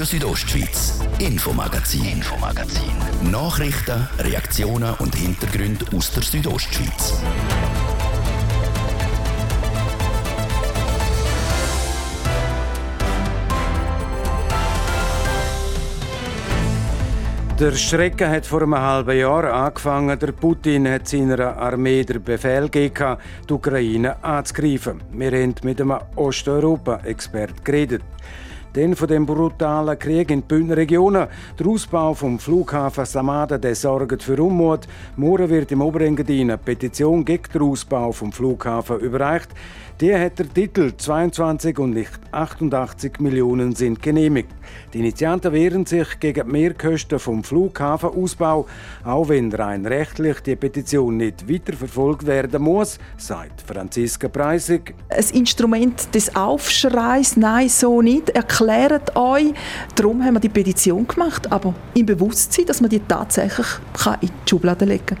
Radio Südostschweiz, Infomagazin, Infomagazin. Nachrichten, Reaktionen und Hintergründe aus der Südostschweiz. Der Schrecken hat vor einem halben Jahr angefangen. Der Putin hat seiner Armee den Befehl gegeben, die Ukraine anzugreifen. Wir haben mit einem Osteuropa-Experten geredet. Denn von dem brutalen Krieg in den Bündner Regionen, der Ausbau vom Flughafen Samada, der sorgt für Unmut. Morgen wird im Oberengadin eine Petition gegen den Ausbau vom Flughafen überreicht. Die hat der Titel 22 und nicht 88 Millionen sind genehmigt. Die Initianten wehren sich gegen die Mehrkosten vom Flughafenausbau, auch wenn rein rechtlich die Petition nicht weiterverfolgt werden muss, sagt Franziska Preisig. Ein Instrument des Aufschreis, nein, so nicht, erklärt euch. Darum haben wir die Petition gemacht, aber im Bewusstsein, dass man die tatsächlich in die Schublade legen kann.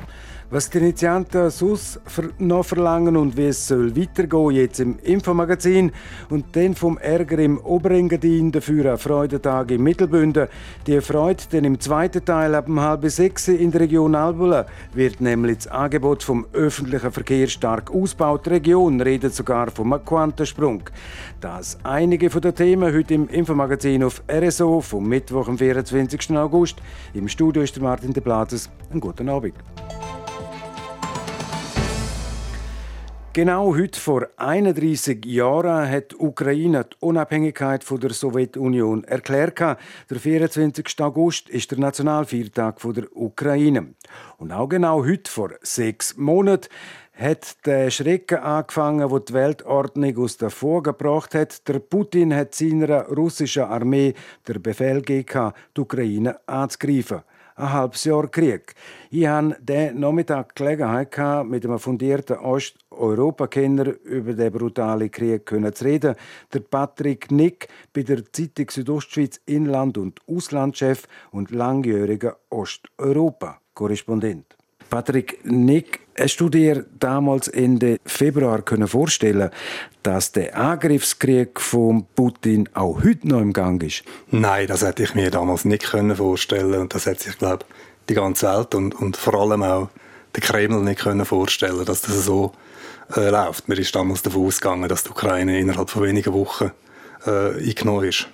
Was die Initianten sonst noch verlangen und wie es soll weitergehen jetzt im Infomagazin und dann vom Ärger im Oberengadin, dafür ein Freudentag im Mittelbünden. Die Freude denn im zweiten Teil ab um halb sechs in der Region Albula wird nämlich das Angebot vom öffentlichen Verkehr stark ausgebaut. Die Region redet sogar vom Quantensprung. Das einige von den Themen heute im Infomagazin auf RSO vom Mittwoch, am 24. August. Im Studio ist Martin de Platzes. Einen guten Abend. Genau heute vor 31 Jahren hat die Ukraine die Unabhängigkeit von der Sowjetunion erklärt. Der 24. August ist der Nationalviertag der Ukraine. Und auch genau heute vor sechs Monaten hat der Schrecken angefangen, wo die Weltordnung aus der Fuge gebracht hat. Der Putin hat seiner russischen Armee der Befehl gegeben, die Ukraine anzugreifen ein halbes Jahr Krieg. Ich hatte diesen Nachmittag Gelegenheit, mit einem fundierten Osteuropa-Kenner über den brutalen Krieg zu reden. Der Patrick Nick bei der Zeitung Südostschweiz Inland- und Auslandchef und langjähriger Osteuropa-Korrespondent. Patrick Nick, hast du dir damals Ende Februar können vorstellen, dass der Angriffskrieg von Putin auch heute noch im Gang ist? Nein, das hätte ich mir damals nicht können vorstellen und das hätte sich glaube die ganze Welt und, und vor allem auch der Kreml nicht können vorstellen, dass das so äh, läuft. Mir ist damals davon ausgegangen, dass die Ukraine innerhalb von wenigen Wochen äh, eingenommen ist.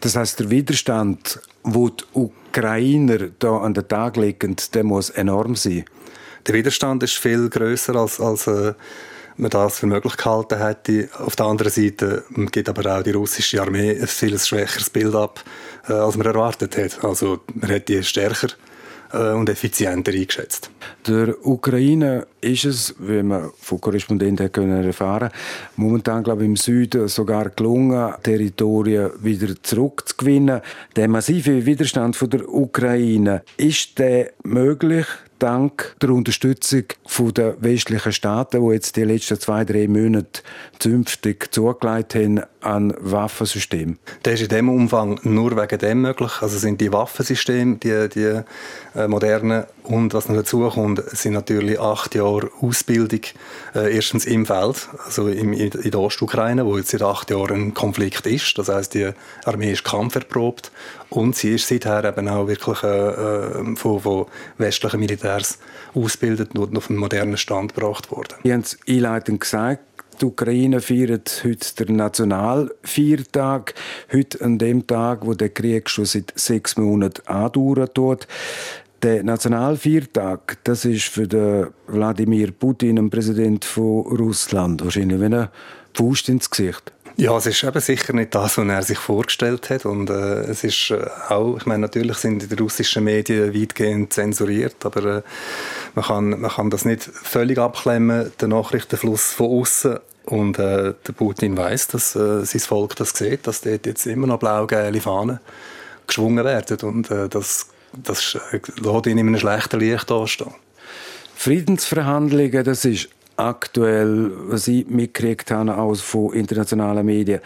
Das heißt, der Widerstand, wo die Ukrainer da an den Tag legen, der muss enorm sein der Widerstand ist viel größer als, als äh, man das für möglich gehalten hätte. Auf der anderen Seite gibt aber auch die russische Armee ein viel schwächeres Bild ab, äh, als man erwartet hat. Also man hat die stärker und effizienter eingeschätzt. Der Ukraine ist es, wie man von Korrespondenten können erfahren momentan glaube ich, im Süden sogar gelungen, Territorien wieder zurückzugewinnen. Der massive Widerstand von der Ukraine, ist der möglich? dank der Unterstützung der westlichen Staaten, die jetzt die letzten zwei, drei Monate zünftig zugelegt haben an Waffensystemen? Das ist in dem Umfang nur wegen dem möglich. Also sind die Waffensysteme, die, die äh, modernen und was noch dazu kommt, sind natürlich acht Jahre Ausbildung äh, erstens im Feld, also im, in der Ostukraine, wo jetzt seit acht Jahren ein Konflikt ist. Das heißt, die Armee ist kampferprobt und sie ist seither eben auch wirklich äh, äh von, von westlichen Militärs ausgebildet und auf einen modernen Stand gebracht worden. Sie haben es einleitend gesagt, die Ukraine feiert heute den Nationalviertag. Heute an dem Tag, wo der Krieg schon seit sechs Monaten andauert. Der Nationalviertag, das ist für den Wladimir Putin, den Präsident von Russland, wahrscheinlich wie eine Faust ins Gesicht. Ja, es ist eben sicher nicht das, was er sich vorgestellt hat. Und äh, es ist äh, auch, ich meine, natürlich sind die russischen Medien weitgehend zensuriert, aber äh, man, kann, man kann das nicht völlig abklemmen, den Nachrichtenfluss von außen. Und äh, der Putin weiß, dass äh, sein Volk das sieht, dass dort jetzt immer noch blau-gelbe Fahnen geschwungen werden. Und äh, das, das äh, lässt ihn in einem schlechten Licht anstehen. Friedensverhandlungen, das ist aktuell, was ich mitgekriegt habe, auch von internationalen Medien,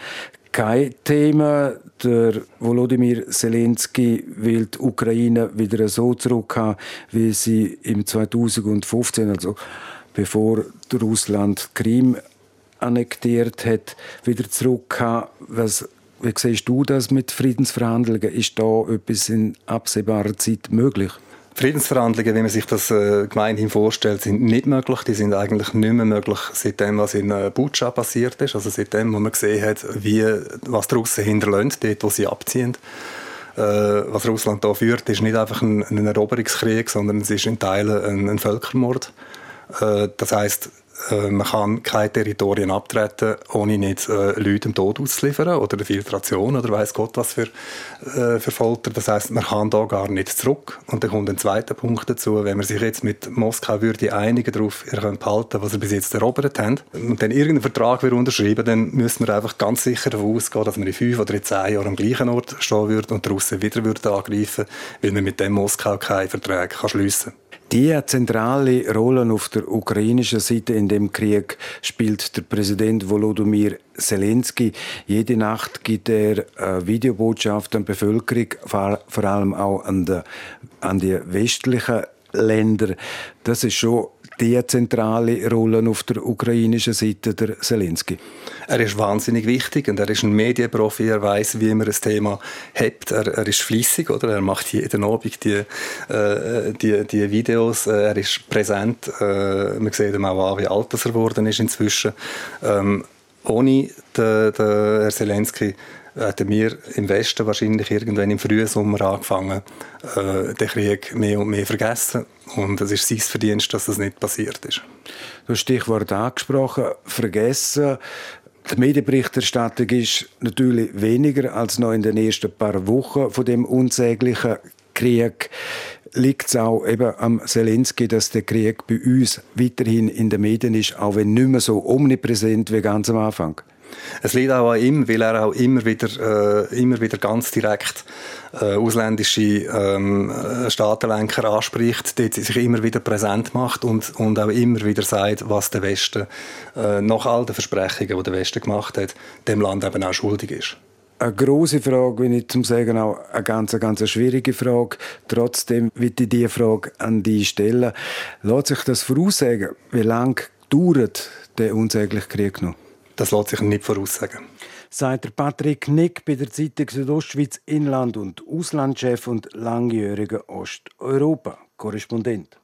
kein Thema. Der Volodymyr Zelensky will die Ukraine wieder so zurückhaben, wie sie im 2015, also bevor Russland Krim annektiert hat, wieder zurückhaben. Was Wie siehst du das mit Friedensverhandlungen? Ist da etwas in absehbarer Zeit möglich? Friedensverhandlungen, wie man sich das äh, gemeinhin vorstellt, sind nicht möglich. Die sind eigentlich nicht mehr möglich, seitdem, was in äh, Butscha passiert ist. Also seitdem, wo man gesehen hat, wie, was die Russen hinterlassen, dort, wo sie abziehen. Äh, was Russland da führt, ist nicht einfach ein, ein Eroberungskrieg, sondern es ist in Teilen ein, ein Völkermord. Äh, das heißt, äh, man kann keine Territorien abtreten, ohne nicht äh, Leute dem Tod auszuliefern oder eine Filtration oder weiß Gott was für, äh, für Folter. Das heißt, man kann da gar nicht zurück. Und dann kommt ein zweiter Punkt dazu, wenn man sich jetzt mit Moskau würde einigen darauf, ihr könnt behalten, was ihr bis jetzt erobert habt, und dann irgendeinen Vertrag würde unterschreiben, dann müssen wir einfach ganz sicher davon ausgehen, dass man in fünf oder in zehn Jahren am gleichen Ort stehen würde und die Russen wieder würde angreifen, weil man mit dem Moskau keine Verträge schliessen kann. Die zentrale Rolle auf der ukrainischen Seite in dem Krieg spielt der Präsident Volodymyr Zelensky. Jede Nacht gibt er eine Videobotschaft an die Bevölkerung, vor allem auch an die, an die westlichen Länder. Das ist schon die zentrale Rolle auf der ukrainischen Seite der Zelensky? Er ist wahnsinnig wichtig und er ist ein Medienprofi. Er weiß, wie man ein Thema hat. Er, er ist fließig, oder? Er macht jeden Abend die, äh, die, die Videos. Er ist präsent. Äh, man sieht ihm auch an, wie alt er geworden ist inzwischen. Ähm, ohne den, den Herr Zelensky hätten wir im Westen wahrscheinlich irgendwann im frühen Sommer angefangen, äh, den Krieg mehr und mehr vergessen. Und es ist sein Verdienst, dass das nicht passiert ist. Du hast Stichwort angesprochen, vergessen. Die Medienberichterstattung ist natürlich weniger als noch in den ersten paar Wochen von dem unsäglichen Krieg. Liegt es auch eben am Zelensky, dass der Krieg bei uns weiterhin in den Medien ist, auch wenn nicht mehr so omnipräsent wie ganz am Anfang? Es liegt auch an ihm, weil er auch immer wieder, äh, immer wieder ganz direkt äh, ausländische ähm, Staatenlenker anspricht, dort sich immer wieder präsent macht und, und auch immer wieder sagt, was der Westen äh, nach all den Versprechungen, die der Westen gemacht hat, dem Land eben auch schuldig ist eine große Frage, wenn ich zum sagen auch eine ganz, ganz schwierige Frage. Trotzdem will ich diese Frage an die stellen. Lässt sich das voraussagen, wie lange dauert der unsägliche Krieg noch? Das lässt sich nicht voraussagen. Sagt Patrick Nick bei der Zeitung Südostschweiz Inland- und Auslandchef und langjähriger Osteuropa-Korrespondent.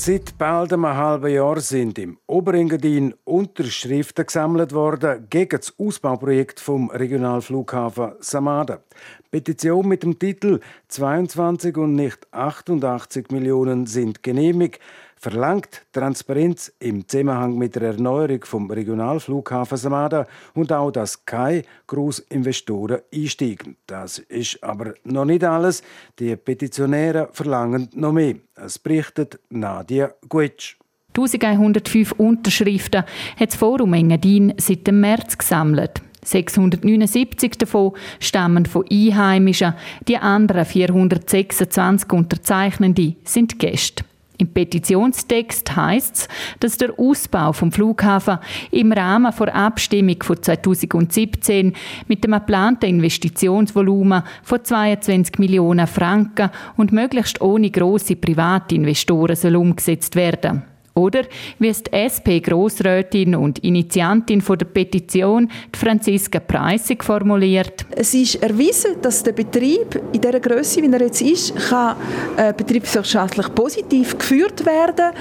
Seit bald einem halben Jahr sind im Oberengadin Unterschriften gesammelt worden gegen das Ausbauprojekt vom Regionalflughafen Samada. Petition mit dem Titel 22 und nicht 88 Millionen sind genehmigt verlangt Transparenz im Zusammenhang mit der Erneuerung vom Regionalflughafen Samada und auch, dass keine Großinvestoren einsteigen. Das ist aber noch nicht alles. Die Petitionäre verlangen noch mehr. Es berichtet Nadia Guetsch. 1105 Unterschriften hat das Forum Engadin seit dem März gesammelt. 679 davon stammen von Einheimischen, die anderen 426 Unterzeichnende sind Gäste. Im Petitionstext heißt es, dass der Ausbau vom Flughafen im Rahmen der Abstimmung von 2017 mit dem geplanten Investitionsvolumen von 22 Millionen Franken und möglichst ohne große Privatinvestoren soll umgesetzt werden. Oder wie es die SP-Grossrätin und Initiantin von der Petition, Franziska Preissig, formuliert. Es ist erwiesen, dass der Betrieb in der Größe, wie er jetzt ist, kann äh, betriebswirtschaftlich positiv geführt werden,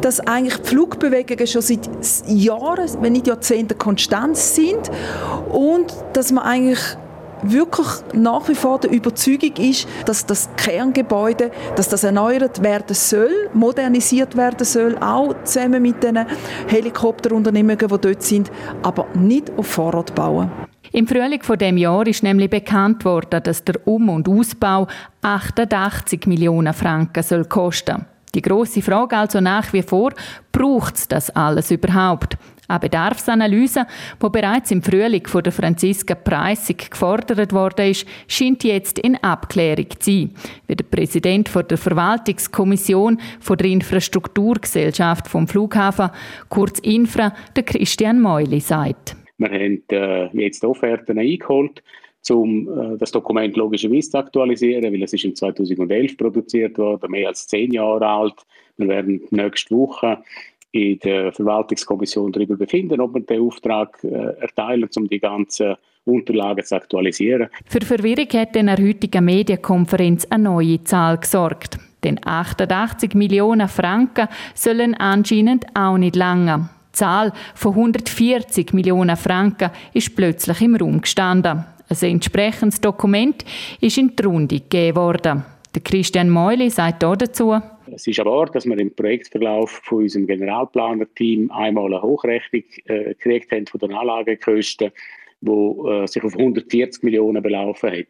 dass eigentlich die Flugbewegungen schon seit Jahren, wenn nicht Jahrzehnten konstant sind und dass man eigentlich wirklich nach wie vor der Überzeugung ist, dass das Kerngebäude, dass das erneuert werden soll, modernisiert werden soll, auch zusammen mit den Helikopterunternehmungen, die dort sind, aber nicht auf Vorrat bauen. Im Frühling von dem Jahr ist nämlich bekannt worden, dass der Um- und Ausbau 88 Millionen Franken soll kosten. Die große Frage also nach wie vor: Braucht es das alles überhaupt? Eine Bedarfsanalyse, die bereits im Frühling von der Franziska Preissig gefordert worden ist, scheint jetzt in Abklärung zu sein, wie der Präsident der Verwaltungskommission der Infrastrukturgesellschaft vom Flughafen, kurz Infra, der Christian Meuli, sagt. Wir haben äh, jetzt Offerten eingeholt um äh, das Dokument logischerweise zu aktualisieren, weil es ist in 2011 produziert worden, mehr als zehn Jahre alt. Wir werden nächste Woche in der Verwaltungskommission darüber befinden, ob wir den Auftrag äh, erteilen, um die ganzen Unterlagen zu aktualisieren. Für Verwirrung hat in der heutigen Medienkonferenz eine neue Zahl gesorgt. Denn 88 Millionen Franken sollen anscheinend auch nicht lange. Die Zahl von 140 Millionen Franken ist plötzlich im Raum gestanden. Ein entsprechendes Dokument ist in die Runde gegeben worden. Christian Meuli sagt dazu, es ist aber wahr, dass wir im Projektverlauf von unserem Generalplaner-Team einmal eine Hochrechnung äh, gekriegt haben von den Anlagekosten, die äh, sich auf 140 Millionen belaufen hat.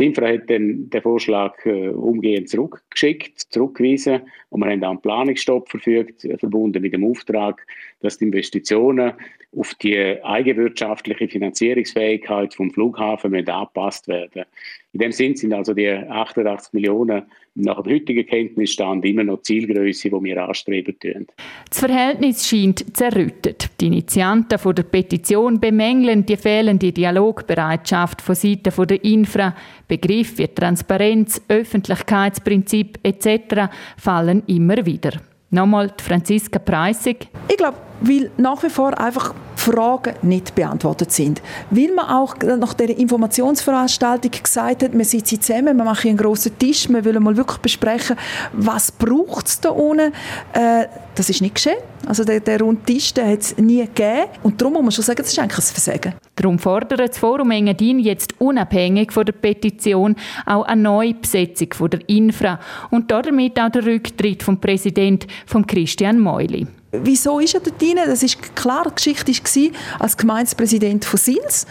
Die Infra hat dann den Vorschlag äh, umgehend zurückgeschickt, zurückgewiesen und wir haben einen Planungsstopp verfügt, äh, verbunden mit dem Auftrag, dass die Investitionen auf die eigenwirtschaftliche Finanzierungsfähigkeit vom Flughafen angepasst werden. In dem Sinn sind also die 88 Millionen nach dem heutigen Kenntnisstand immer noch Zielgröße, die wir anstreben. Tun. Das Verhältnis scheint zerrüttet. Die Initianten von der Petition bemängeln die fehlende Dialogbereitschaft von Seiten der Infra. Begriffe wie Transparenz, Öffentlichkeitsprinzip etc. fallen immer wieder. Nochmal Franziska Preissig. Ich glaube, weil nach wie vor einfach Fragen nicht beantwortet sind. Weil man auch nach der Informationsveranstaltung gesagt hat, wir sitzen zusammen, wir machen einen grossen Tisch, wir wollen mal wirklich besprechen, was braucht es da unten. Äh, das ist nicht geschehen. Also der, der runde Tisch hat es nie gegeben. Und darum muss man schon sagen, das ist eigentlich ein Versagen. Darum fordert das Forum Engadin jetzt unabhängig von der Petition auch eine neue Besetzung von der Infra und damit auch der Rücktritt vom Präsident von Christian Meuli. Wieso ist er dort drin? Das ist klar, die Geschichte war als Gemeindepräsident von Sils.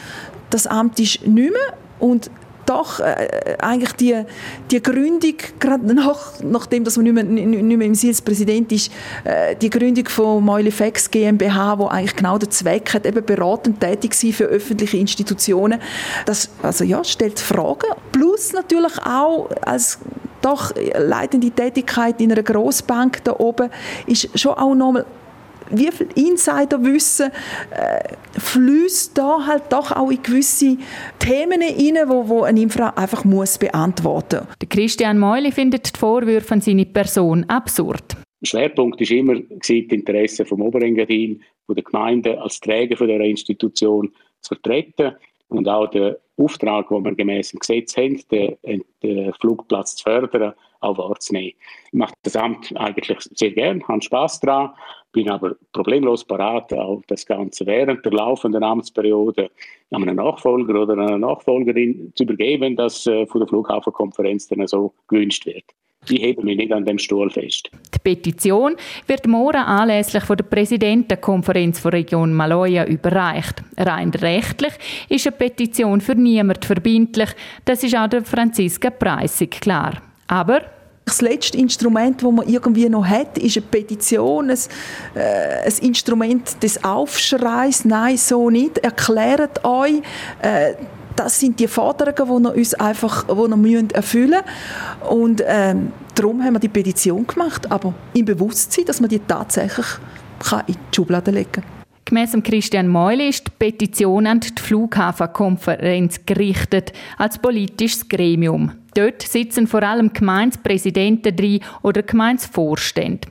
Das Amt ist nicht mehr und doch äh, eigentlich die, die Gründung, gerade nach, nachdem dass man nicht mehr, nicht mehr im Sils Präsident ist, äh, die Gründung von Meulifex GmbH, wo eigentlich genau den Zweck hat, eben beratend tätig sein für öffentliche Institutionen, das also ja, stellt Fragen. Plus natürlich auch als doch leitende Tätigkeit in einer Grossbank da oben ist schon auch nochmal wie viel Insiderwissen äh, fließt da halt doch auch in gewisse Themen hinein, wo, wo eine Infra einfach muss beantworten. Der Christian Meuli findet die Vorwürfe an seine Person absurd. Der Schwerpunkt ist immer die Interessen vom Oberengadin, von der Gemeinde als Träger von der Institution zu vertreten und auch der Auftrag, den wir gemäß dem Gesetz haben, den, den Flugplatz zu fördern, auch wahrzunehmen. Ich mache das Amt eigentlich sehr gern, habe Spaß daran, bin aber problemlos parat, auch das Ganze während der laufenden Amtsperiode an einen Nachfolger oder einer Nachfolgerin zu übergeben, das äh, von der Flughafenkonferenz dann so gewünscht wird. Ich hebe mich nicht an dem Stuhl fest. Die Petition wird morgen anlässlich von der Präsidentenkonferenz der Region Maloja überreicht. Rein rechtlich ist eine Petition für niemand verbindlich. Das ist auch der Franziska Preissig klar. Aber das letzte Instrument, das man irgendwie noch hat, ist eine Petition, ein, äh, ein Instrument des Aufschreis. Nein, so nicht. Erklärt euch, äh, das sind die Forderungen, die wir uns einfach die wir erfüllen müssen. Und ähm, darum haben wir die Petition gemacht, aber im Bewusstsein, dass man die tatsächlich kann in die Schublade legen kann. Gemäss Christian Meuli ist die Petition an die Flughafenkonferenz gerichtet, als politisches Gremium. Dort sitzen vor allem Gemeindepräsidenten drin oder Gemeindevorstände.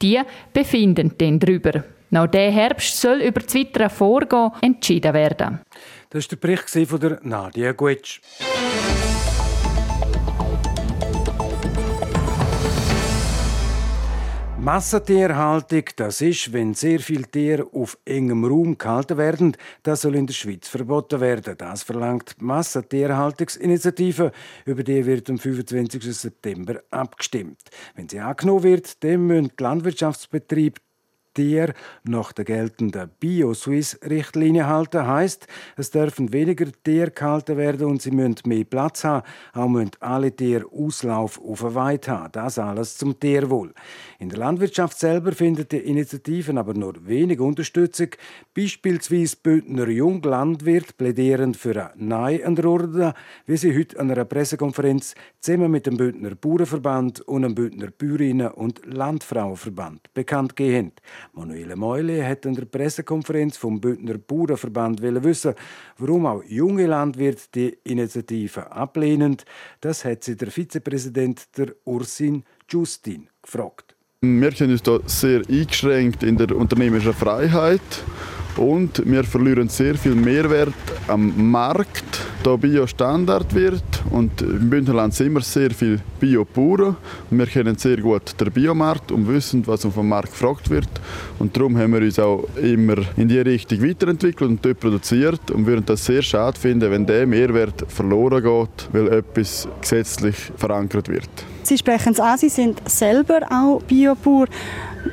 Die befinden dann darüber. Noch der Herbst soll über das weitere Vorgehen entschieden werden. Das war der Bericht von Nadia Guetsch. Massentierhaltung, das ist, wenn sehr viele Tiere auf engem Raum gehalten werden, das soll in der Schweiz verboten werden. Das verlangt die Massentierhaltungsinitiative, über die wird am 25. September abgestimmt. Wenn sie angenommen wird, dann müssen Landwirtschaftsbetriebe Tier nach der geltenden Bio-Swiss-Richtlinie halten. Heißt, es dürfen weniger Tiere gehalten werden und sie müssen mehr Platz haben. Auch müssen alle Tiere Auslauf auf Weide haben. Das alles zum Tierwohl. In der Landwirtschaft selber findet die Initiativen aber nur wenig Unterstützung. Beispielsweise Bündner Junglandwirt plädieren für eine Nein wie sie heute an einer Pressekonferenz zusammen mit dem Bündner Bauernverband und dem Bündner Bäuerinnen- und Landfrauenverband bekannt haben. Manuele Meule hat an der Pressekonferenz vom Bündner Bauernverband wissen, warum auch junge Landwirte die Initiative ablehnen. Das hat sie der Vizepräsident der Ursin Justin gefragt. Wir sind uns da sehr eingeschränkt in der unternehmerischen Freiheit und wir verlieren sehr viel Mehrwert am Markt, da Bio Standard wird und im Bündnerland sind wir sehr viel Bio-Bauern. Wir kennen sehr gut den Biomarkt und wissen, was auf dem Markt gefragt wird und darum haben wir uns auch immer in die Richtung weiterentwickelt und dort produziert und würden das sehr schade finden, wenn der Mehrwert verloren geht, weil etwas gesetzlich verankert wird. Sie sprechen es an, Sie sind selber auch Biobauer.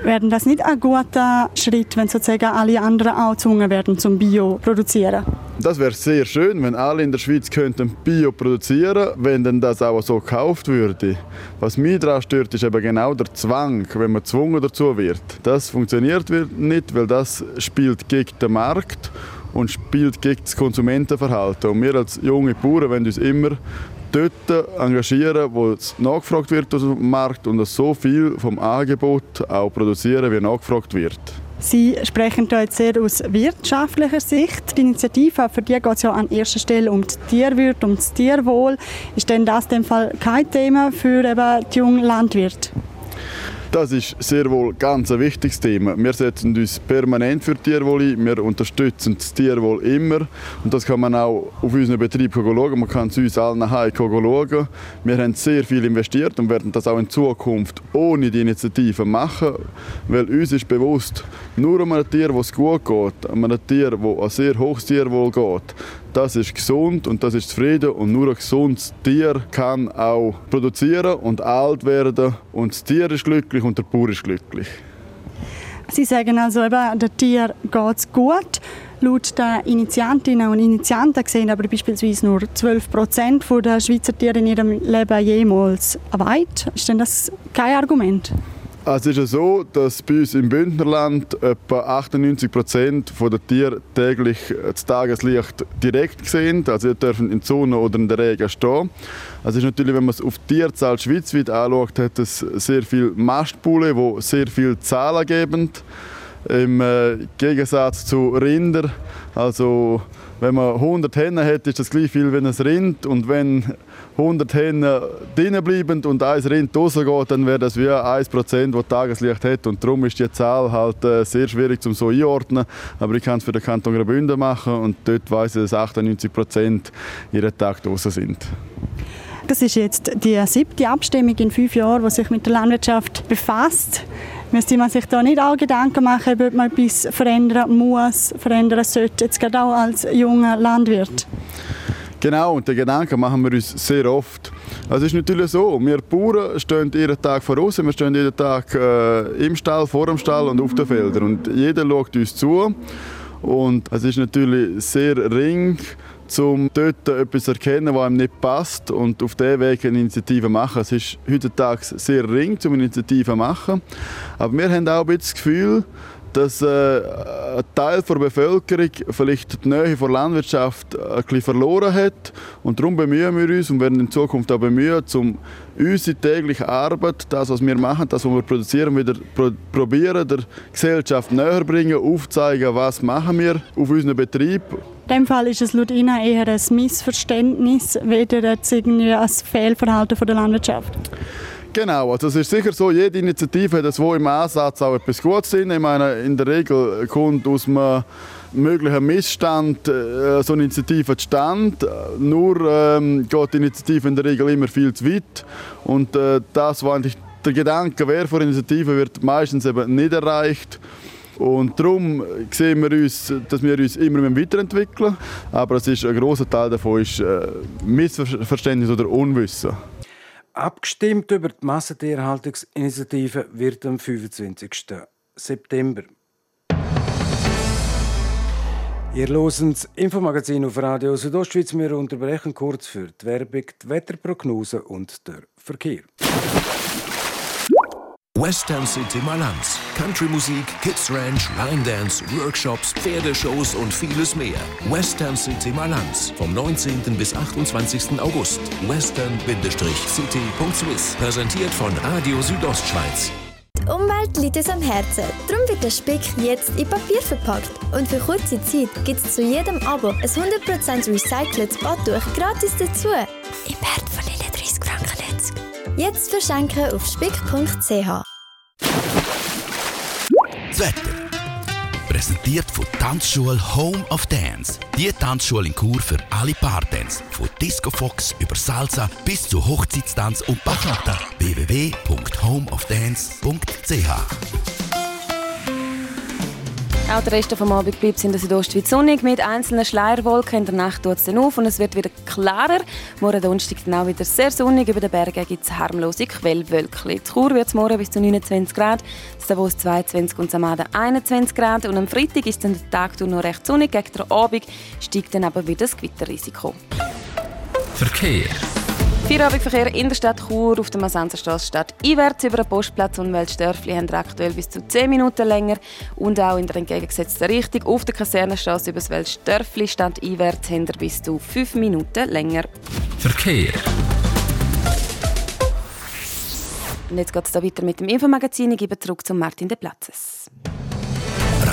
Wäre das nicht ein guter Schritt, wenn sozusagen alle anderen auch gezwungen werden, zum Bio produzieren? Das wäre sehr schön, wenn alle in der Schweiz könnten Bio produzieren, wenn dann das auch so gekauft würde. Was mich daran stört, ist eben genau der Zwang, wenn man gezwungen dazu wird. Das funktioniert nicht, weil das spielt gegen den Markt und spielt gegen das Konsumentenverhalten. Und wir als junge Bauern wollen uns immer dort engagieren, wo es nachgefragt wird auf dem Markt und so viel vom Angebot auch produzieren, wie nachgefragt wird. Sie sprechen da jetzt sehr aus wirtschaftlicher Sicht. Die Initiative, für die geht es ja an erster Stelle um die Tierwürde, um das Tierwohl. Ist denn das in dem Fall kein Thema für eben die jungen Landwirte? Das ist sehr wohl ganz ein wichtiges Thema. Wir setzen uns permanent für Tierwohl ein. Wir unterstützen das Tierwohl immer. Und das kann man auch auf unseren Betrieb schauen. Man kann es uns allen heim schauen. Wir haben sehr viel investiert und werden das auch in Zukunft ohne die Initiative machen. Weil uns ist bewusst, nur um ein Tier, das gut geht, um ein Tier, das ein sehr hohes Tierwohl geht, das ist gesund und das ist zufrieden und nur ein gesundes Tier kann auch produzieren und alt werden und das Tier ist glücklich und der Bauer ist glücklich. Sie sagen also eben, der Tier geht es gut. Laut den Initiantinnen und Initianten sehen aber beispielsweise nur 12 Prozent der Schweizer Tiere in ihrem Leben jemals weit. Ist denn das kein Argument? Es ist ja so, dass bei uns im Bündnerland etwa 98 Prozent der Tiere täglich das Tageslicht direkt sehen. Also sie dürfen in der Sonne oder in der Regen stehen. Also ist natürlich, wenn man es auf die Tierzahl schweizweit anschaut, hat es sehr viele Mastbulle, die sehr viel Zahlen geben. Im äh, Gegensatz zu Rinder. Also wenn man 100 Hennen hat, ist das gleich viel wie ein Rind. Und wenn 100 Hennen drinnen bleiben und ein Rind rausgeht, dann wäre das wie 1%, das Tageslicht hat. Und darum ist die Zahl halt äh, sehr schwierig zum so einordnen. Aber ich kann es für den Kanton Graubünden machen und dort weiss ich, dass 98% jeden Tag draußen sind. Das ist jetzt die siebte Abstimmung in fünf Jahren, die sich mit der Landwirtschaft befasst. Müsste man sich da nicht auch Gedanken machen, ob man etwas verändern muss, verändern sollte, jetzt gerade auch als junger Landwirt? Genau, und den Gedanken machen wir uns sehr oft. Also es ist natürlich so, wir Bauern stehen jeden Tag voraus, wir stehen jeden Tag äh, im Stall, vor dem Stall und auf den Feldern und jeder schaut uns zu und es ist natürlich sehr ring, um dort etwas zu erkennen, was einem nicht passt und auf diesem Weg eine Initiative machen. Es ist heutzutage sehr ring, um eine Initiative zu machen, aber wir haben auch ein bisschen das Gefühl, dass äh, ein Teil der Bevölkerung vielleicht die Nähe der Landwirtschaft ein bisschen verloren hat. Und darum bemühen wir uns und werden in Zukunft auch bemühen, um unsere tägliche Arbeit, das, was wir machen, das, was wir produzieren, wieder pro probieren, der Gesellschaft näher bringen, aufzeigen, was machen wir auf unserem Betrieb. In dem Fall ist es laut Ihnen eher ein Missverständnis, weder jetzt ein Fehlverhalten der Landwirtschaft. Genau, also es ist sicher so, jede Initiative hat wo im Ansatz auch etwas Gutes sind. Ich meine, in der Regel kommt aus einem möglichen Missstand äh, so eine Initiative zustande. Nur ähm, geht die Initiative in der Regel immer viel zu weit. Und äh, das, was eigentlich der Gedanke wäre von Initiative, wird meistens eben nicht erreicht. Und darum sehen wir uns, dass wir uns immer weiterentwickeln. Aber es ist, ein großer Teil davon ist äh, Missverständnis oder Unwissen. Abgestimmt über die Massentierhaltungsinitiative wird am 25. September. Ihr hört das Infomagazin auf Radio Südostschweiz. Wir unterbrechen kurz für die Werbung, die Wetterprognose und der Verkehr. Western City Malanz. Countrymusik, Kids Ranch, Line Dance, Workshops, Pferdeshows und vieles mehr. Western City Malanz. Vom 19. bis 28. August. Western-City.swiss. Präsentiert von Radio Südostschweiz. Die Umwelt liegt uns am Herzen. Darum wird der Speck jetzt in Papier verpackt. Und für kurze Zeit gibt es zu jedem Abo ein 100% recyceltes Badtuch gratis dazu. Im Wert von 30 Franken. Jetzt verschenken auf spick.ch. Das Wetter. Präsentiert von Tanzschule Home of Dance. Die Tanzschule in Kur für alle Partens. Von Disco Fox über Salsa bis zu Hochzeitstanz und Bachata. www.homeofdance.ch auch der Rest vom Abend bleibt in der Südostschweiz sonnig mit einzelnen Schleierwolken. In der Nacht tut es dann auf und es wird wieder klarer. Morgen Donnerstag dann auch wieder sehr sonnig. Über den Bergen gibt es harmlose Quellwölkchen. In Chur wird es morgen bis zu 29 Grad, Davos 22 und Samada 21 Grad. Und am Freitag ist dann der Tag noch recht sonnig. Gegen den Abend steigt dann aber wieder das Gewitterrisiko. Verkehr. Feierabendverkehr in der Stadt Chur auf der Masanzerstraße Stadt einwärts über den Postplatz und Weltstörfli haben aktuell bis zu 10 Minuten länger und auch in der entgegengesetzten Richtung auf der Kasernenstraße über das Weltstörfli Stadt einwärts haben bis zu 5 Minuten länger. Verkehr. Und jetzt geht es weiter mit dem Infomagazin. Ich gebe zurück zu Martin de Platzes.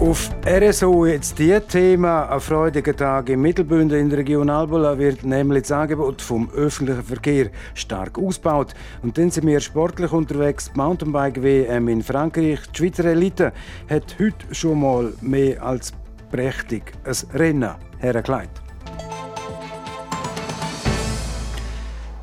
Auf RSO jetzt die Thema. Ein freudiger Tag im Mittelbünden in der Region Albola wird nämlich das Angebot vom öffentlichen Verkehr stark ausgebaut. Und dann sind wir sportlich unterwegs. Die Mountainbike WM in Frankreich. Die Schweizer Elite hat heute schon mal mehr als prächtig ein Rennen hergelegt.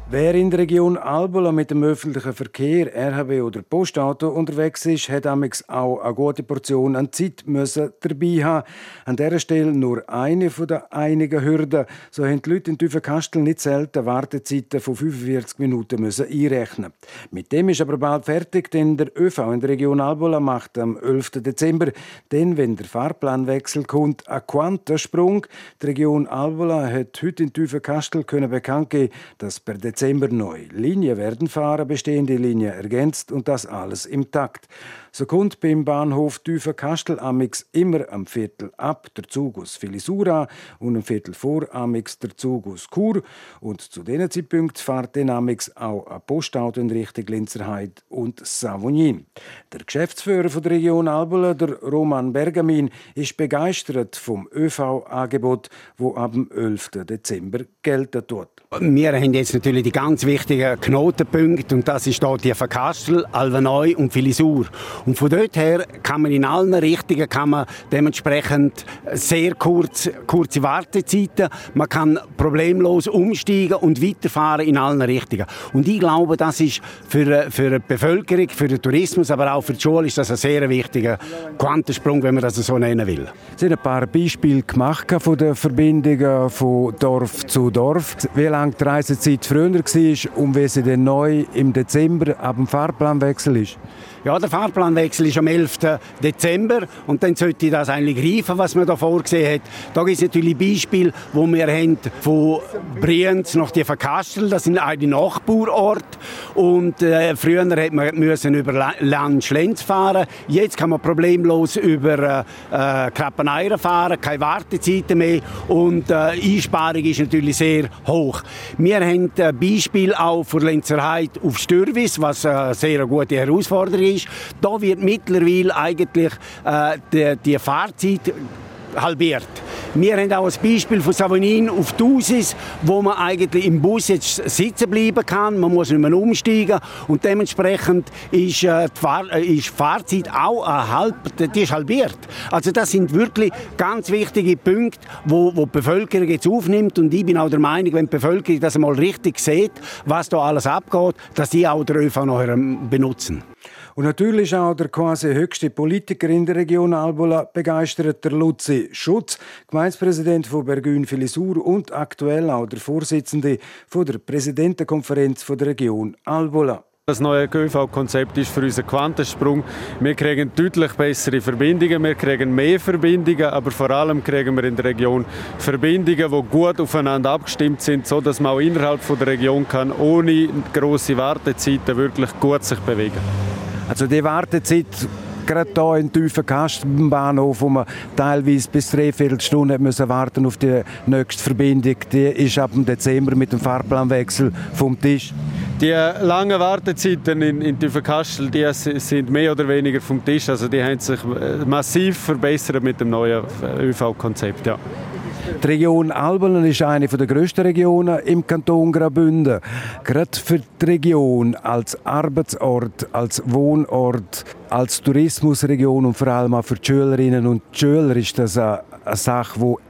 Wer in der Region Albola mit dem öffentlichen Verkehr, RHB oder Postauto unterwegs ist, hat auch eine gute Portion an Zeit müssen dabei haben. An dieser Stelle nur eine von den einigen Hürden. So haben die Leute in Tüfenkastel nicht selten Wartezeiten von 45 Minuten müssen einrechnen. Mit dem ist aber bald fertig, denn der ÖV in der Region Albola macht am 11. Dezember, denn wenn der Fahrplanwechsel kommt, ein Quantensprung. Die Region Albola hat heute in Tüfenkastel bekannt geben, dass per Dezember Dezember neu. Linien werden fahren, bestehende Linien ergänzt und das alles im Takt. So kommt beim Bahnhof Tüfer-Kastel amix immer am Viertel ab der Zug aus Filisura und am Viertel vor amix der Zug aus Chur. Und zu diesen Zeitpunkten fährt dann amix auch ein Postauto in Richtung Linzerheide und Savognin. Der Geschäftsführer von der Region Albola, der Roman Bergamin, ist begeistert vom ÖV-Angebot, wo ab dem 11. Dezember gelten tut. Wir haben jetzt natürlich die ganz wichtigen Knotenpunkte und das ist hier die Verkastel, und Filisur. Und von dort her kann man in allen Richtungen kann man dementsprechend sehr kurz, kurze Wartezeiten, man kann problemlos umsteigen und weiterfahren in allen Richtungen. Und ich glaube, das ist für, für die Bevölkerung, für den Tourismus, aber auch für die Schule ist das ein sehr wichtiger Quantensprung, wenn man das so nennen will. Sie haben ein paar Beispiele gemacht von den Verbindungen von Dorf zu Dorf. Wie lange die Reisezeit früher war und wie sie dann neu im Dezember ab dem Fahrplanwechsel ist? Ja, der Fahrplanwechsel ist am 11. Dezember und dann sollte das eigentlich greifen, was man da vorgesehen hat. Da gibt es natürlich Beispiele, wo wir haben von Brienz nach die Verkastel, das sind eine Nachbarorte und äh, früher hat man müssen über Land fahren. Jetzt kann man problemlos über äh, Krappeneiren fahren, keine Wartezeiten mehr und äh, Einsparung ist natürlich sehr hoch. Wir haben ein Beispiel auch für Lenzerheit auf Stürwis, was eine sehr gute Herausforderung ist. Da wird mittlerweile eigentlich äh, die, die Fahrzeit halbiert. Wir haben auch ein Beispiel von Savonin auf Dusis, wo man eigentlich im Bus jetzt sitzen bleiben kann. Man muss nicht mehr umsteigen und dementsprechend ist, äh, die, Fahr äh, ist die Fahrzeit auch halb, die ist halbiert. Also das sind wirklich ganz wichtige Punkte, wo, wo die Bevölkerung jetzt aufnimmt und ich bin auch der Meinung, wenn die Bevölkerung das einmal richtig sieht, was da alles abgeht, dass sie auch den ÖV nachher ähm, benutzen. Und natürlich auch der quasi höchste Politiker in der Region Albola begeistert, der Luzi Schutz, Gemeindepräsident von Bergün Filisur und aktuell auch der Vorsitzende von der Präsidentenkonferenz von der Region Albola. Das neue ÖV-Konzept ist für uns ein Quantensprung. Wir kriegen deutlich bessere Verbindungen, wir kriegen mehr Verbindungen, aber vor allem kriegen wir in der Region Verbindungen, die gut aufeinander abgestimmt sind, so dass man auch innerhalb der Region kann, ohne große Wartezeiten wirklich gut sich bewegen. Also die Wartezeit gerade hier in tiefen Kastenbahnhof, wo man teilweise bis dreiviertel Stunden müssen warten auf die nächste Verbindung, die ist ab dem Dezember mit dem Fahrplanwechsel vom Tisch. Die langen Wartezeiten in, in Tüfenkastel, sind mehr oder weniger vom Tisch. Also die haben sich äh, massiv verbessert mit dem neuen ÖV-Konzept. Ja. Die Region Albelen ist eine der grössten Regionen im Kanton Graubünden. Gerade für die Region als Arbeitsort, als Wohnort, als Tourismusregion und vor allem auch für die Schülerinnen und Schüler ist das eine Sache, die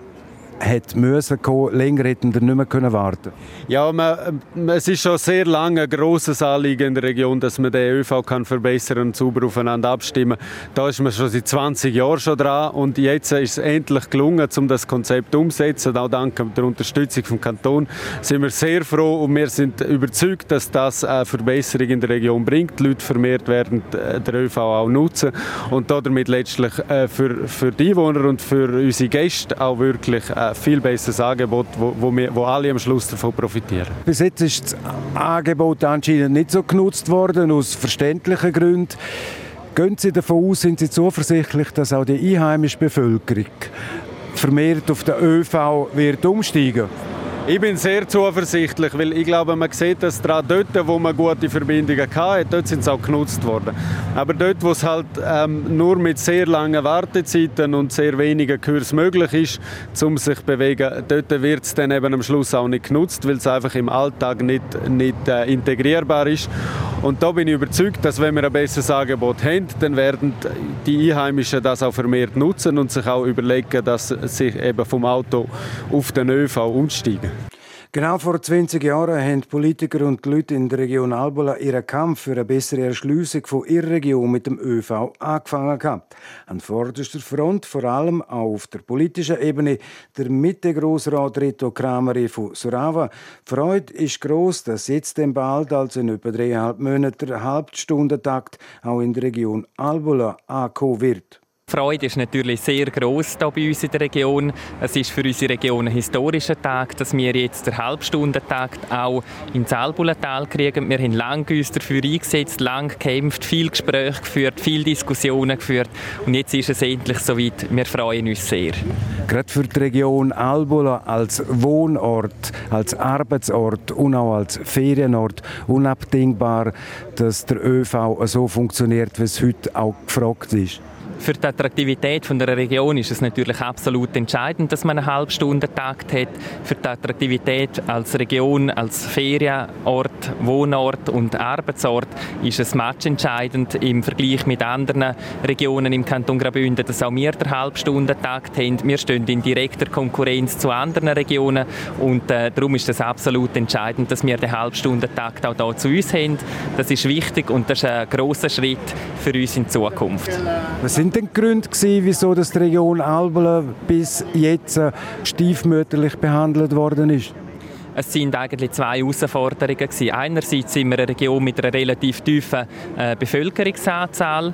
hätte müssen kommen. Länger hätten wir nicht mehr warten Ja, man, es ist schon sehr lange ein grosses Anliegen in der Region, dass man den ÖV kann verbessern und sauber aufeinander abstimmen. Da ist man schon seit 20 Jahren schon dran und jetzt ist es endlich gelungen, um das Konzept umzusetzen. Auch dank der Unterstützung vom Kanton sind wir sehr froh und wir sind überzeugt, dass das eine Verbesserung in der Region bringt. Die Leute vermehrt werden äh, den ÖV auch nutzen und damit letztlich äh, für, für die Einwohner und für unsere Gäste auch wirklich äh, viel besseres Angebot, wo, wo, wir, wo alle am Schluss davon profitieren. Bis jetzt ist das Angebot anscheinend nicht so genutzt worden, aus verständlichen Gründen. Gehen Sie davon aus, sind Sie zuversichtlich, dass auch die einheimische Bevölkerung vermehrt auf den ÖV wird umsteigen wird? Ich bin sehr zuversichtlich, weil ich glaube, man sieht dass daran, dort, wo man gute Verbindungen hatte, dort sind sie auch genutzt worden. Aber dort, wo es halt ähm, nur mit sehr langen Wartezeiten und sehr wenigen Kurs möglich ist, um sich zu bewegen, dort wird es dann eben am Schluss auch nicht genutzt, weil es einfach im Alltag nicht, nicht äh, integrierbar ist. Und da bin ich überzeugt, dass wenn wir ein besseres Angebot haben, dann werden die Einheimischen das auch vermehrt nutzen und sich auch überlegen, dass sie eben vom Auto auf den ÖV umsteigen. Genau vor 20 Jahren haben Politiker und die Leute in der Region Albola ihren Kampf für eine bessere Erschliessung von ihrer Region mit dem ÖV angefangen. An vorderster Front, vor allem auch auf der politischen Ebene, der Mitte-Grossrat Rito Krameri von Surava. Die Freude ist gross, dass jetzt dem bald, also in etwa dreieinhalb Monaten, der Halbstundentakt auch in der Region Albola ankommen wird. Die Freude ist natürlich sehr groß hier bei uns in der Region. Es ist für unsere Region ein historischer Tag, dass wir jetzt den Halbstundentakt auch ins Albulental kriegen. Wir haben lange uns dafür eingesetzt, lange gekämpft, viel Gespräche geführt, viele Diskussionen geführt und jetzt ist es endlich soweit. Wir freuen uns sehr. Gerade für die Region Albula als Wohnort, als Arbeitsort und auch als Ferienort unabdingbar, dass der ÖV so funktioniert, wie es heute auch gefragt ist. Für die Attraktivität von der Region ist es natürlich absolut entscheidend, dass man einen Halbstundentakt hat. Für die Attraktivität als Region, als Ferienort, Wohnort und Arbeitsort ist es matchentscheidend im Vergleich mit anderen Regionen im Kanton Graubünden, dass auch wir den Halbstundentakt haben. Wir stehen in direkter Konkurrenz zu anderen Regionen und äh, darum ist es absolut entscheidend, dass wir den Halbstundentakt auch hier zu uns haben. Das ist wichtig und das ist ein grosser Schritt für uns in Zukunft. Was sind die Gründe, gewesen, wieso das die Region Albelen bis jetzt stiefmütterlich behandelt worden ist? Es sind eigentlich zwei Herausforderungen. Gewesen. Einerseits sind wir eine Region mit einer relativ tiefen äh, Bevölkerungsanzahl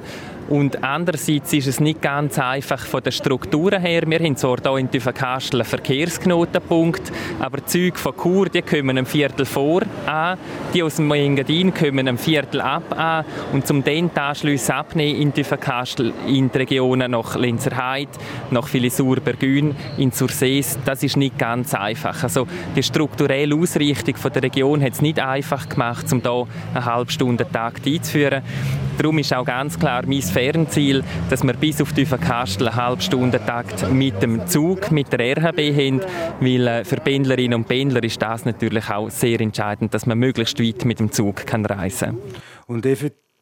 und andererseits ist es nicht ganz einfach von den Strukturen her. Wir haben zwar hier in Tüfenkastel einen Verkehrsknotenpunkt, aber die Züge von Chur die kommen ein Viertel vor an, die aus dem Engadin kommen ein Viertel ab an und zum den die abnehmen in Tüfenkastel in die Regionen nach Lenzerheide, nach Filisur, Bergün, in Sursees, das ist nicht ganz einfach. Also die strukturelle Ausrichtung von der Region hat es nicht einfach gemacht, um hier eine halbe Stunde Tag einzuführen. Darum ist auch ganz klar mein Fernziel, dass wir bis auf Tüfenkastel einen Halbstundentakt mit dem Zug, mit der RHB haben, weil äh, für Pendlerinnen und Pendler ist das natürlich auch sehr entscheidend, dass man möglichst weit mit dem Zug reisen kann. Und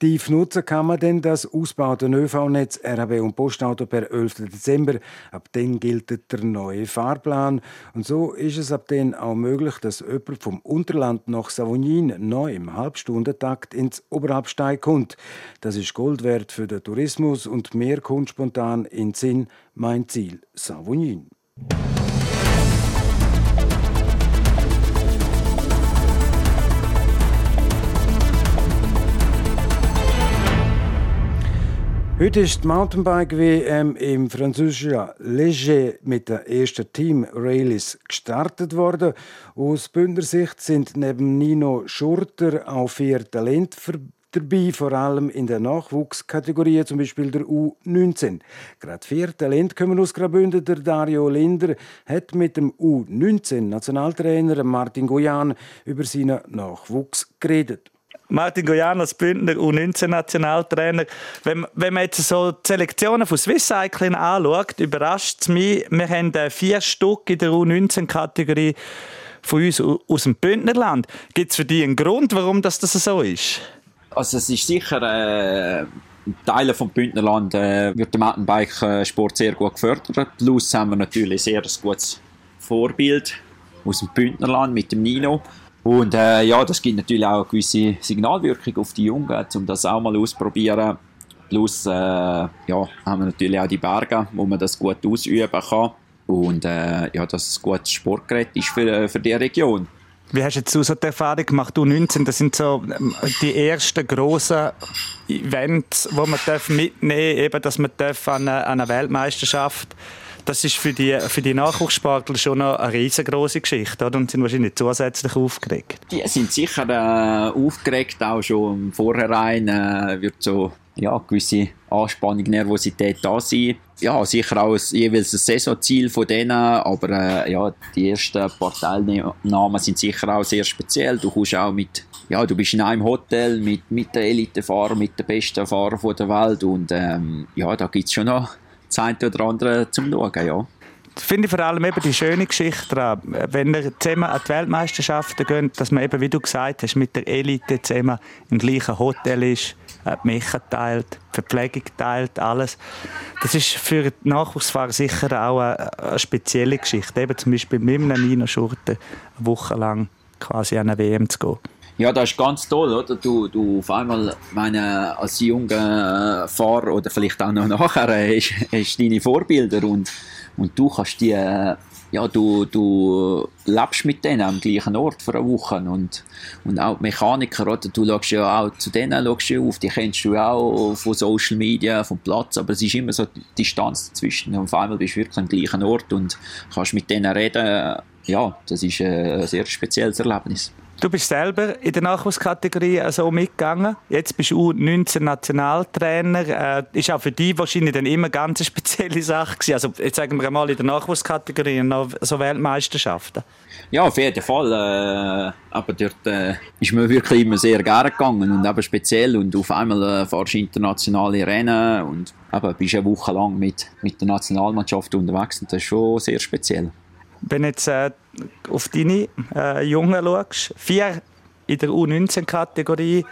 Aktiv nutzen kann man denn das ausgebaute ÖV-Netz RAB und Postauto per 11. Dezember. Ab dann gilt der neue Fahrplan. Und so ist es ab dann auch möglich, dass jemand vom Unterland nach Savognin neu im Halbstundentakt ins Oberhalbsteig kommt. Das ist Gold wert für den Tourismus und mehr kommt spontan in Sinn. Mein Ziel, Savognin. Heute ist die Mountainbike-WM im französischen Léger mit der ersten Team Rallyes gestartet worden. Aus Bündnersicht sind neben Nino Schurter auch vier Talente dabei, vor allem in der Nachwuchskategorie, zum Beispiel der U19. Gerade vier Talente kommen aus Graubünden. Der Dario Linder hat mit dem U19-Nationaltrainer Martin Goyan über seinen Nachwuchs geredet. Martin Goyan als Bündner U19-Nationaltrainer. Wenn, wenn man jetzt so die Selektionen von Swiss Cycling anschaut, überrascht es mich, wir haben äh, vier Stück in der U19-Kategorie von uns aus dem Bündnerland. Gibt es für dich einen Grund, warum das, das so ist? Also es ist sicher... Äh Teile vom Bündnerland äh, wird der Mountainbike-Sport sehr gut gefördert. Plus haben wir natürlich sehr ein gutes Vorbild aus dem Bündnerland mit dem Nino. Und äh, ja, das gibt natürlich auch eine gewisse Signalwirkung auf die Jungen, um das auch mal auszuprobieren. Plus äh, ja, haben wir natürlich auch die Berge, wo man das gut ausüben kann. Und äh, ja, dass es ein gutes Sportgerät ist für, äh, für die Region. Wie hast du so die Erfahrung gemacht? Du 19, das sind so ähm, die ersten grossen Events, die man mitnehmen darf, eben, dass man an einer, an einer Weltmeisterschaft das ist für die, für die Nachwuchssportler schon eine riesengroße Geschichte, oder? Und sind wahrscheinlich zusätzlich aufgeregt. Die sind sicher äh, aufgeregt, auch schon im Vorhinein äh, wird so ja, gewisse Anspannung, Nervosität da sein. Ja, sicher auch ein, jeweils ein Saisonziel von denen, aber äh, ja, die ersten paar Teilnahmen sind sicher auch sehr speziell. Du kommst auch mit, ja, du bist in einem Hotel mit, mit den Elitefahrern, mit den besten Fahrern der Welt und ähm, ja, da gibt es schon noch das eine oder andere zum Schauen, ja. Finde ich vor allem eben die schöne Geschichte daran, wenn wir zusammen an die Weltmeisterschaften gehen, dass man eben, wie du gesagt hast, mit der Elite zusammen im gleichen Hotel ist, die Mecha teilt, die Verpflegung teilt, alles. Das ist für die Nachwuchsfahrer sicher auch eine, eine spezielle Geschichte. Eben zum Beispiel mit einem Nino Schurte eine Woche lang quasi an eine WM zu gehen. Ja, das ist ganz toll, oder? Du, du auf einmal, meine, als junger Fahrer oder vielleicht auch noch nachher, äh, hast, hast deine Vorbilder und, und du kannst die, äh, ja, du, du lebst mit denen am gleichen Ort für eine Woche und, und auch die Mechaniker, oder? Du schaust ja auch zu denen du auf, die kennst du ja auch von Social Media, vom Platz, aber es ist immer so die Distanz dazwischen und auf einmal bist du wirklich am gleichen Ort und kannst mit denen reden, ja, das ist ein sehr spezielles Erlebnis. Du bist selber in der Nachwuchskategorie so mitgegangen. Jetzt bist du 19 Nationaltrainer. Äh, ist auch für dich wahrscheinlich dann immer ganz eine spezielle Sache gewesen. Also jetzt sagen wir mal in der Nachwuchskategorie noch so Weltmeisterschaften. Ja, auf jeden Fall. Äh, aber dort äh, ist mir wirklich immer sehr gerne gegangen und eben speziell. Und auf einmal äh, fahrst du internationale Rennen und eben, bist eine Woche lang mit, mit der Nationalmannschaft unterwegs und das ist schon sehr speziell. Wenn jetzt äh, auf deine äh, Jungen schaust, vier in der U19-Kategorie,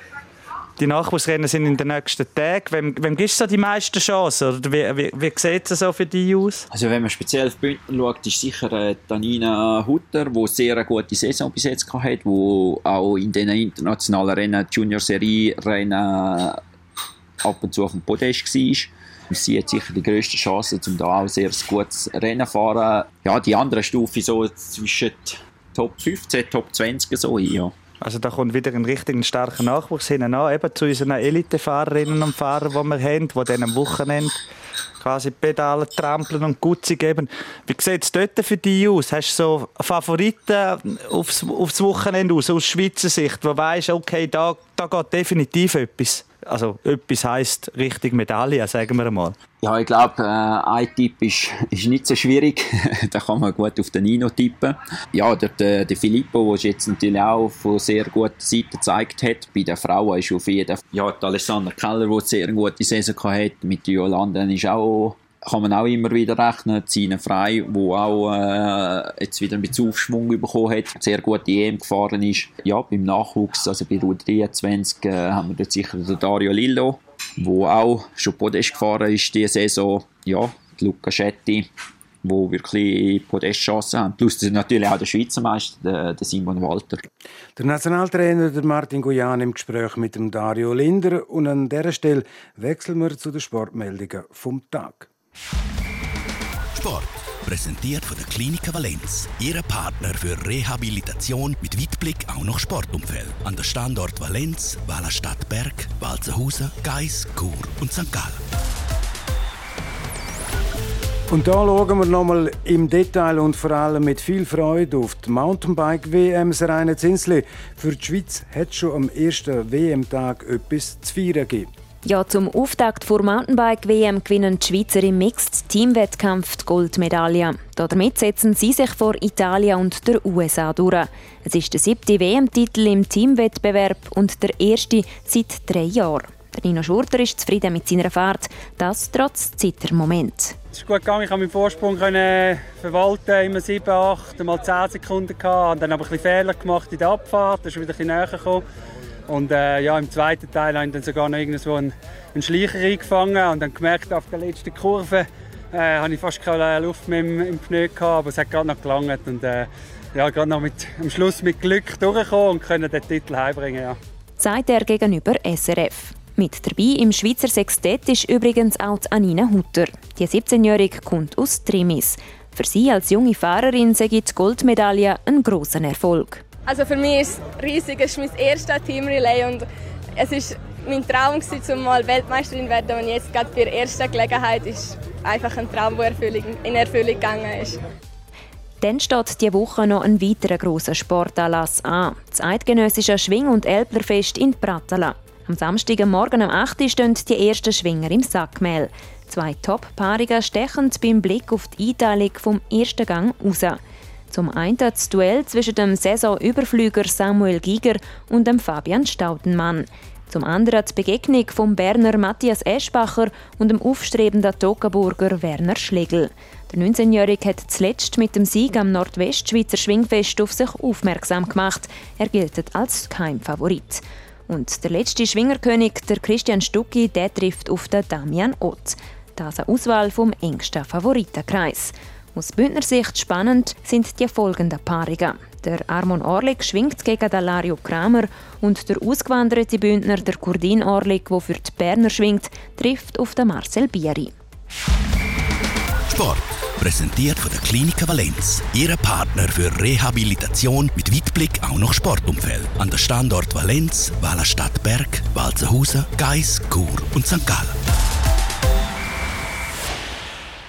die Nachwuchsrennen sind in den nächsten Tagen. Wem, wem gibst du die meisten Chancen? Wie, wie, wie sieht es so für dich aus? Also wenn man speziell auf Bündner schaut, ist sicher äh, Tanina Hutter, die sehr eine gute Saison bis jetzt hatte, die auch in den internationalen Rennen, Junior-Serie-Rennen ab und zu auf dem Podest war. Sie hat sicher die grösste Chance, um da auch sehr gutes Rennen zu fahren. Ja, die andere Stufe so zwischen Top 15, Top 20 so hin, ja. Also da kommt wieder ein richtig starker Nachwuchs hinein eben zu unseren Elitefahrerinnen und Fahrern, die wir haben, die dann am Wochenende quasi Pedale trampeln und Gutzi geben. Wie sieht es dort für dich aus? Hast du so Favoriten aufs, aufs Wochenende aus, aus Schweizer Sicht, wo weißt, okay, da, da geht definitiv etwas? Also etwas heisst richtig Medaille, sagen wir mal. Ja, ich glaube, äh, ein Tipp ist, ist nicht so schwierig. da kann man gut auf den Nino tippen. Ja, der, der, der Filippo, der jetzt natürlich auch von sehr guter Seite gezeigt hat. Bei den Frauen ist auf jeden Fall, ja, die Alessandra Keller, die sehr gute Saison hatte. Mit Jolanda ist auch kann man auch immer wieder rechnen. Zine Frei, wo auch äh, jetzt wieder ein bisschen Aufschwung bekommen hat, sehr gut die EM gefahren ist. Ja, beim Nachwuchs, also bei U23, äh, haben wir dort sicher den Dario Lillo, wo auch schon Podest gefahren ist diese Saison. Ja, Luca Schetti, wo wirklich Podestchancen haben. Plus natürlich auch der Schweizer Meister, der, der Simon Walter. Der Nationaltrainer der Martin Guyan im Gespräch mit dem Dario Linder. Und an dieser Stelle wechseln wir zu den Sportmeldungen vom Tag. Sport. Präsentiert von der Klinik Valenz. Ihre Partner für Rehabilitation mit Weitblick auch noch Sportumfeld. An der Standort Valenz, Wallerstadt Berg, Walzenhausen, Geis, Chur und St. Gallen. Und da schauen wir nochmal im Detail und vor allem mit viel Freude auf die Mountainbike-WM Serena Zinsli. Für die Schweiz hat es schon am ersten WM-Tag etwas zu feiern gegeben. Ja, zum Auftakt vor Mountainbike-WM gewinnen die Schweizer im Mixed-Teamwettkampf die Goldmedaille. Damit setzen sie sich vor Italien und der USA durch. Es ist der siebte WM-Titel im Teamwettbewerb und der erste seit drei Jahren. Nino Schurter ist zufrieden mit seiner Fahrt, das trotz Zittermoment. Es ist gut gegangen, ich konnte meinen Vorsprung verwalten, immer 7, 8, mal 10 Sekunden gehabt, dann aber ein bisschen Fehler gemacht in der Abfahrt, dann ist wieder ein bisschen näher gekommen. Und äh, ja, im zweiten Teil habe ich dann sogar noch irgendwo einen, einen Schleicher eingefangen und dann gemerkt, auf der letzten Kurve äh, habe ich fast keine Luft mehr im, im Pneu gehabt, aber es hat gerade noch gelangt und äh, ja, gerade noch mit, am Schluss mit Glück durchgekommen und können den Titel heimbringen. Ja. Sagt er gegenüber SRF. Mit dabei im Schweizer Sextett ist übrigens auch Anina Hutter. Die 17-Jährige kommt aus Trimis. Für sie als junge Fahrerin sei die Goldmedaille ein großer Erfolg. Also für mich ist es riesig. Es ist mein erstes Teamrelay und es ist mein Traum um mal Weltmeisterin zu werden. Und jetzt gerade bei der ersten Gelegenheit ist einfach ein Traum, der in Erfüllung gegangen ist. Dann steht diese Woche noch ein weiterer grosser Sportanlass an. Das eidgenössische Schwing- und Elblerfest in Pratala. Am Samstagmorgen um 8 Uhr stehen die ersten Schwinger im Sackmehl. Zwei Top-Paarungen stechen beim Blick auf die Einteilung vom ersten Gang raus. Zum einen das Duell zwischen dem Saisonüberflüger Samuel Giger und dem Fabian Staudenmann. Zum anderen die Begegnung vom Berner Matthias Eschbacher und dem aufstrebenden Tokaburger Werner Schlegel. Der 19-Jährige hat zuletzt mit dem Sieg am Nordwestschweizer Schwingfest auf sich aufmerksam gemacht. Er gilt als Keimfavorit. Und der letzte Schwingerkönig, der Christian Stucki, der trifft auf den Damian Ott. Das eine Auswahl vom engsten Favoritenkreis. Aus Bündner Sicht spannend sind die folgenden Paarungen. Der Armon Orlik schwingt gegen den Lario Kramer und der ausgewanderte Bündner, der Kurdin Orlik, der für die Berner schwingt, trifft auf den Marcel Bieri. Sport. Präsentiert von der Klinik Valenz. Ihre Partner für Rehabilitation mit Weitblick auch noch Sportumfeld. An der Standort Valenz, Wallerstadt Berg, Walzenhausen, Geis, Chur und St. Gallen.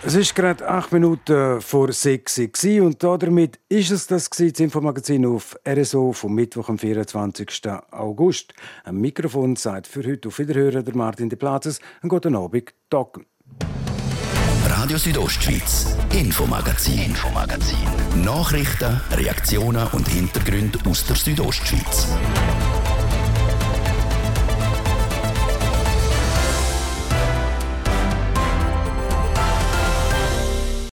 Es ist gerade acht Minuten vor sechs und damit ist es das, das Infomagazin auf RSO vom Mittwoch, am 24. August. Am Mikrofon sagt für heute auf Wiederhören der Martin de Platzes. Einen guten Abend, Docken. Radio Südostschweiz, Infomagazin, Infomagazin. Nachrichten, Reaktionen und Hintergründe aus der Südostschweiz.